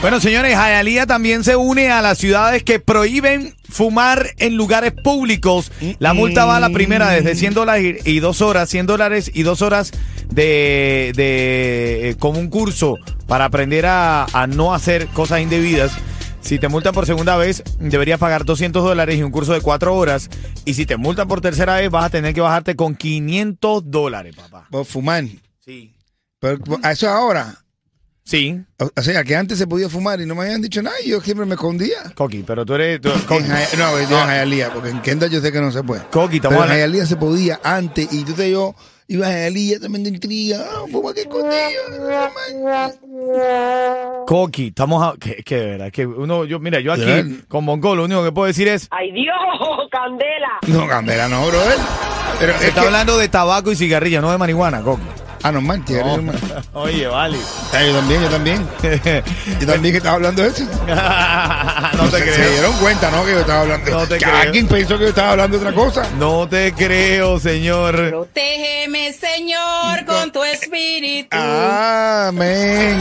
Bueno, señores, Hialeah también se une a las ciudades que prohíben fumar en lugares públicos. La multa va a la primera desde 100 dólares y 2 horas, 100 dólares y 2 horas de, de eh, como un curso para aprender a, a no hacer cosas indebidas. Si te multan por segunda vez, deberías pagar 200 dólares y un curso de 4 horas. Y si te multan por tercera vez, vas a tener que bajarte con 500 dólares, papá. Por fumar. Sí. Pero eso es ahora. Sí, O, o sea, que antes se podía fumar y no me habían dicho nada y yo siempre me escondía. Coqui, pero tú eres... tú- En no, yo en Hialeah, porque en Kendall yo sé que no se puede. Coqui, estamos Pero en Hialeah se podía antes y entonces yo iba a Hialeah también de intriga. Ah, fuma que escondido. Coqui, estamos a, que, que de verdad, que uno, yo, mira, yo aquí con Mongol, lo único que puedo decir es, ¡Ay Dios, Candela! No, Candela, no, brother. Pero es está que- hablando de tabaco y cigarrillo, no de marihuana, Coqui. Ah, no, man, tío, No. Oye, vale. Ah, yo también, yo también. Yo también que estaba hablando de eso. no te se, se creo. dieron cuenta, ¿no? Que yo estaba hablando. No te que creo. alguien pensó que yo estaba hablando de otra cosa. No te creo, señor. Protégeme, Señor, con tu espíritu. Amén.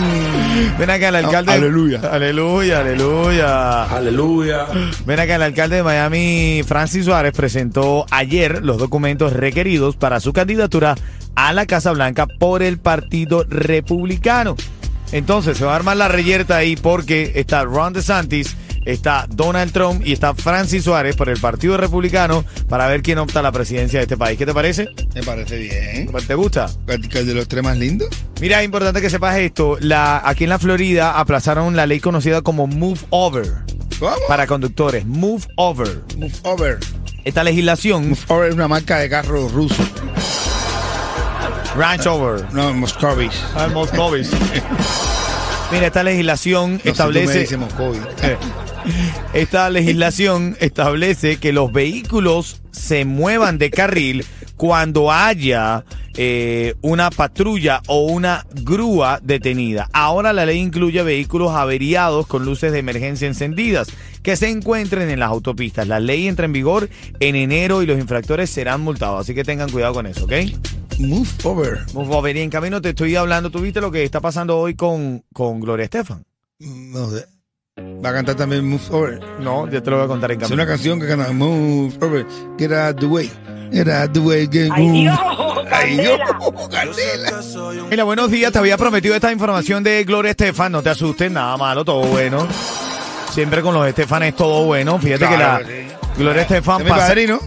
Ven acá el alcalde. aleluya. Aleluya, aleluya. Aleluya. Ven acá el alcalde de Miami, Francis Suárez, presentó ayer los documentos requeridos para su candidatura a la Casa Blanca por el Partido Republicano. Entonces se va a armar la reyerta ahí porque está Ron DeSantis, está Donald Trump y está Francis Suárez por el Partido Republicano para ver quién opta a la presidencia de este país. ¿Qué te parece? Me parece bien. ¿Te gusta? El de los tres más lindos. Mira, es importante que sepas esto. La, aquí en la Florida aplazaron la ley conocida como Move Over ¿Cómo? para conductores. Move Over. Move over. Esta legislación, Move over es una marca de carro ruso. Ranch Over. No, Moscovich. Ah, Moscovich. Mira, esta legislación No sé, tú me establece. dices. Esta legislación establece que los vehículos se muevan de carril cuando haya eh, una patrulla o una grúa detenida. Ahora la ley incluye vehículos averiados con luces de emergencia encendidas que se encuentren en las autopistas. La ley entra en vigor en enero y los infractores serán multados, así que tengan cuidado con eso, ¿ok? Move over. Por favor, y en camino te estoy hablando, ¿tú viste lo que está pasando hoy con, con Gloria Estefan? No sé. Va a cantar también Move over. No, yo te lo voy a contar en Es camino. una canción que canta Move over. Get out the way. Get out the way. Get ¡Ay move. Dios, Ay, Dios. Candela! Candela. Mira, buenos días. Te había prometido esta información de Gloria Estefan. No te asustes, nada malo, todo bueno. Siempre con los Estefan es todo bueno. Fíjate Claro que que sí. la Gloria Estefan Es mi padrino.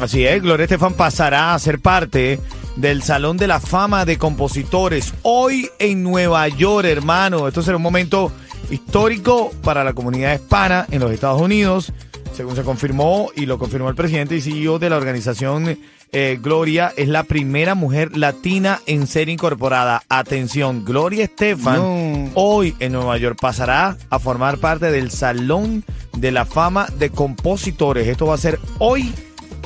Así es, Gloria Estefan pasará a ser parte del Salón de la Fama de Compositores hoy en Nueva York, hermano. Esto será un momento histórico para la comunidad hispana en los Estados Unidos, según se confirmó y lo confirmó el presidente y CEO de la organización eh, Gloria. Es la primera mujer latina en ser incorporada. Atención, Gloria Estefan No. hoy en Nueva York pasará a formar parte del Salón de la Fama de Compositores. Esto va a ser hoy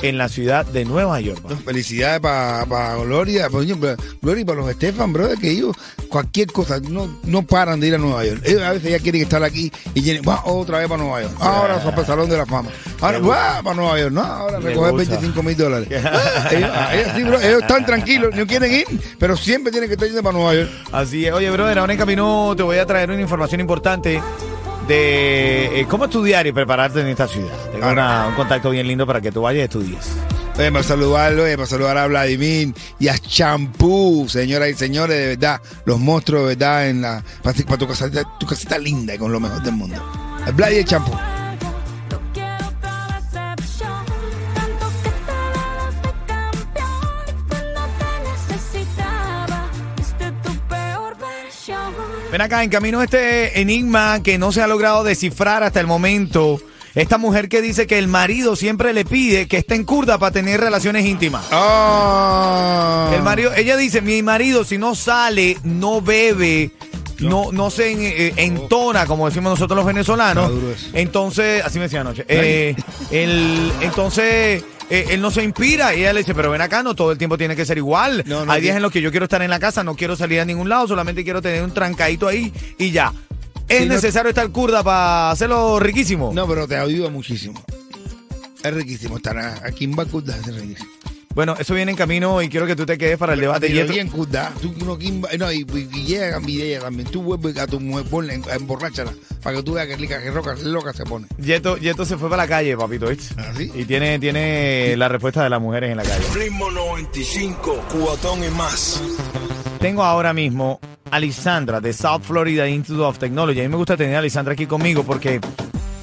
en la ciudad de Nueva York. No, Felicidades para Gloria, pa- coño, pa- Gloria y para los Estefan, brother, que ellos cualquier cosa no, no paran de ir a Nueva York. Ellos a veces ya quieren estar aquí y tienen, va otra vez para Nueva York. Ahora para el Salón de la Fama. Ahora va para Nueva York. No, ahora recoger gusta. 25 mil dólares. Ellos, ah, ellos sí, bro, ellos están tranquilos, no quieren ir, pero siempre tienen que estar yendo para Nueva York. Así es. Oye, brother, ahora en camino te voy a traer una información importante de eh, cómo estudiar y prepararte en esta ciudad. Tengo una- un contacto bien lindo para que tú vayas y estudies. Oye, para saludarlo, oye, para saludar a Vladimir y a Champú, señoras y señores, de verdad, los monstruos, de verdad, en la, para, tu, casita, tu casita linda y con lo mejor del mundo. Vlad y Champú. Ven acá, en camino este enigma que no se ha logrado descifrar hasta el momento. Esta mujer que dice que el marido siempre le pide que esté en curda para tener relaciones íntimas. Ah. El marido, ella dice, mi marido si no sale, no bebe, no, no se en- eh, entona, como decimos nosotros los venezolanos. Entonces, así me decía anoche. eh, él- entonces, eh, él no se inspira y ella le dice, pero ven acá, no todo el tiempo tiene que ser igual. No, no, Hay días que- en los que yo quiero estar en la casa, no quiero salir a ningún lado, solamente quiero tener un trancadito ahí y ya. ¿Es Sí, no- necesario estar curda para hacerlo riquísimo? No, pero te ayuda muchísimo. Es riquísimo estar aquí en Bacurda, es riquísimo. Bueno, eso viene en camino y quiero que tú te quedes para el debate. Pero Yeto. aquí en tú no, no, y, y, y llega y ella también. Tú vuelves a tu mujer, ponle, emborráchala, para que tú veas que rica, que roca, loca se pone. Yeto, Yeto se fue para la calle, papito, ¿viste? ¿Ah, sí? Y tiene, tiene la respuesta de las mujeres en la calle. Ritmo 95, cubatón y más. Tengo ahora mismo a Lisandra de South Florida Institute of Technology. A mí me gusta tener a Lisandra aquí conmigo porque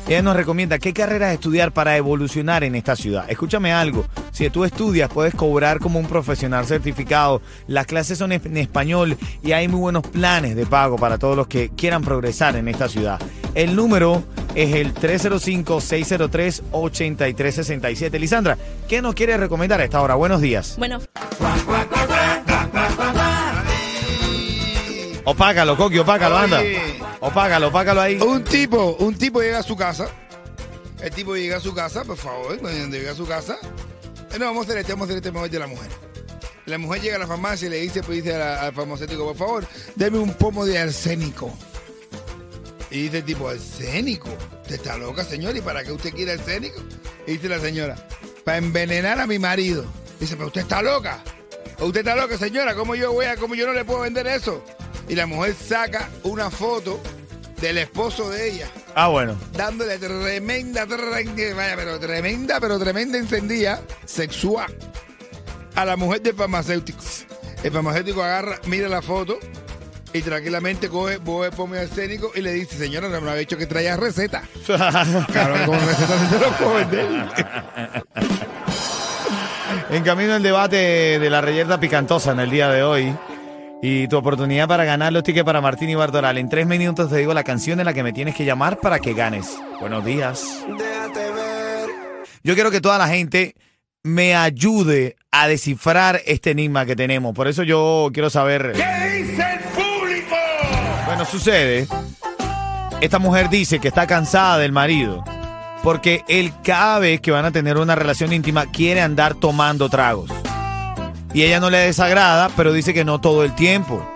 ella nos recomienda qué carreras estudiar para evolucionar en esta ciudad. Escúchame algo, si tú estudias puedes cobrar como un profesional certificado, las clases son en español y hay muy buenos planes de pago para todos los que quieran progresar en esta ciudad. El número es el 305-603-8367. Lisandra, ¿qué nos quiere recomendar a esta hora? Buenos días. Bueno, Opácalo, Coqui, opácalo, anda. Oye. Opácalo, opácalo ahí. Un tipo, un tipo llega a su casa. El tipo llega a su casa, por favor, cuando llega a su casa. eh, No, vamos a hacer este, vamos a hacer este mejor de la mujer. La mujer llega a la farmacia y le dice, pues dice al farmacéutico, por favor, deme un pomo de arsénico. Y dice el tipo, ¿arsénico? ¿Usted está loca, señora? ¿Y para qué usted quiere arsénico? Y dice la señora, para envenenar a mi marido. Dice, pero usted está loca. Usted está loca, señora. ¿Cómo yo voy a, cómo yo no le puedo vender eso? Y la mujer saca una foto del esposo de ella, Ah, bueno. dándole tremenda, tremenda, vaya, pero tremenda, pero tremenda encendida sexual a la mujer del farmacéutico. El farmacéutico agarra, mira la foto y tranquilamente coge, pomo arsénico y le dice, señora, no me había dicho que traía receta. Claro, con receta se lo puedo vender. En camino el debate de la reyerta picantosa en el día de hoy. Y tu oportunidad para ganar los tickets para Martín y Bartoral. En tres minutos te digo la canción en la que me tienes que llamar para que ganes. Buenos días. Yo quiero que toda la gente me ayude a descifrar este enigma que tenemos. Por eso yo quiero saber. ¿Qué dice el público? Bueno, sucede. Esta mujer dice que está cansada del marido. Porque él cada vez que van a tener una relación íntima quiere andar tomando tragos. Y ella no le desagrada, pero dice que no todo el tiempo.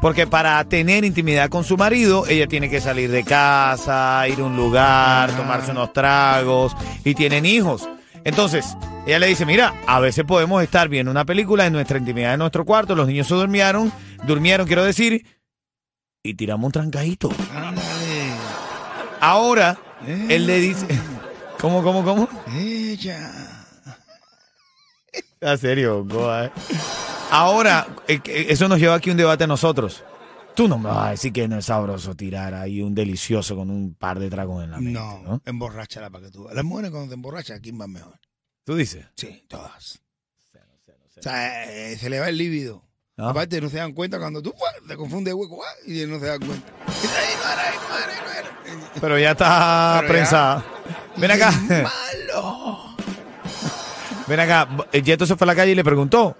Porque para tener intimidad con su marido, ella tiene que salir de casa, ir a un lugar, tomarse unos tragos y tienen hijos. Entonces, ella le dice, mira, a veces podemos estar viendo una película en nuestra intimidad en nuestro cuarto, los niños se durmieron, durmieron, quiero decir, y tiramos un trancadito. Ahora, él le dice, ¿cómo, cómo, cómo? Ella. A serio, Goa, eh. Ahora, eh, que eso nos lleva aquí un debate a nosotros. Tú no me vas a decir que no es sabroso tirar ahí un delicioso con un par de tragos en la mente, No, ¿no? emborráchala para que tú. Las mujeres cuando te emborrachan, ¿quién va mejor? Tú dices. Sí, todas. O sea, eh, se le va el líbido. ¿no? Aparte, no se dan cuenta cuando tú te confundes hueco y no se dan cuenta. Pero ya está Pero ya- prensada. Ven acá. Ven acá. Yeto se fue a la calle y le preguntó.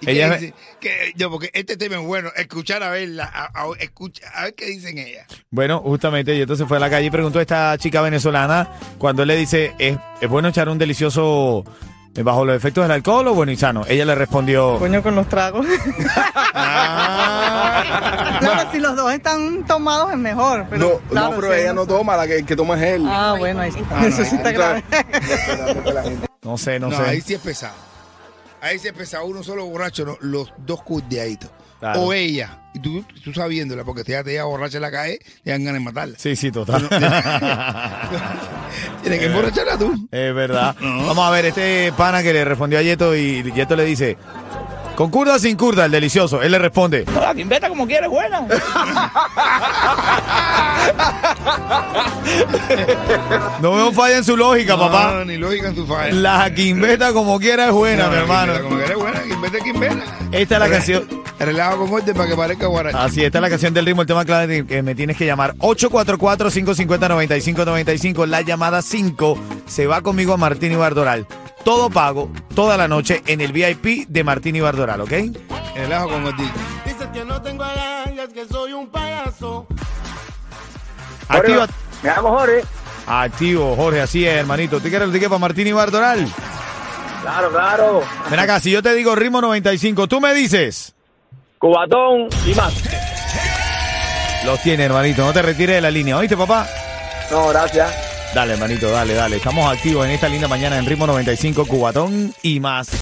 ¿Y Ella- qué dice? Que- yo, porque este tema es bueno, escuchar a verla, a, a- escucha, a ver qué dicen ella. Bueno, justamente Yeto se fue a la calle y preguntó a esta chica venezolana cuando él le dice, ¿es, es bueno echar un delicioso eh, bajo los efectos del alcohol o bueno y sano? Ella le respondió, Coño con los tragos. Ah. claro, si los dos están tomados es mejor. Pero, No, claro, no, pero sí, ella no toma, la que, el que toma es él. Ah, bueno, ahí sí. Ah, no, Eso sí está grave. No sé, no, No, sé. ahí sí es pesado. Ahí sí es pesado, uno solo borracho, no, los dos curdeaditos. Claro. O ella, y tú, tú sabiéndola, porque te llega borracha en la calle, te dan ganas de matarla. Sí, sí, total. Tienes que emborracharla tú. Es verdad. Vamos a ver, este pana que le respondió a Yeto y Yeto le dice, ¿con curda o sin curda el delicioso? Él le responde, La quimbeta como quieres, buena. no veo falla en su lógica, papá. No, ni lógica en tu falla. La quimbeta como quiera es buena, mi hermano. Como que eres buena, quimbeta, quimbeta. Esta es la canción, Relajo con orden para que parezca guaracha. Así está la canción del ritmo, el tema clave de que me tienes que llamar 844-550-9595. La llamada 5 se va conmigo a Martín y Bardoral. Todo pago, toda la noche en el VIP de Martín y Bardoral, ¿ok? Relajo con orden. Dices que no tengo agallas, que soy un payaso. Activa. Me llamo Jorge. Activo, Jorge, así es, hermanito. ¿Tú quieres el ticket para Martín y Bardoral? Claro, claro. Ven acá, si yo te digo ritmo 95, tú me dices. Cubatón y más. Los tiene, hermanito. No te retires de la línea, ¿oíste, papá? No, gracias. Dale, hermanito, dale, dale. Estamos activos en esta linda mañana en ritmo 95, Cubatón y más.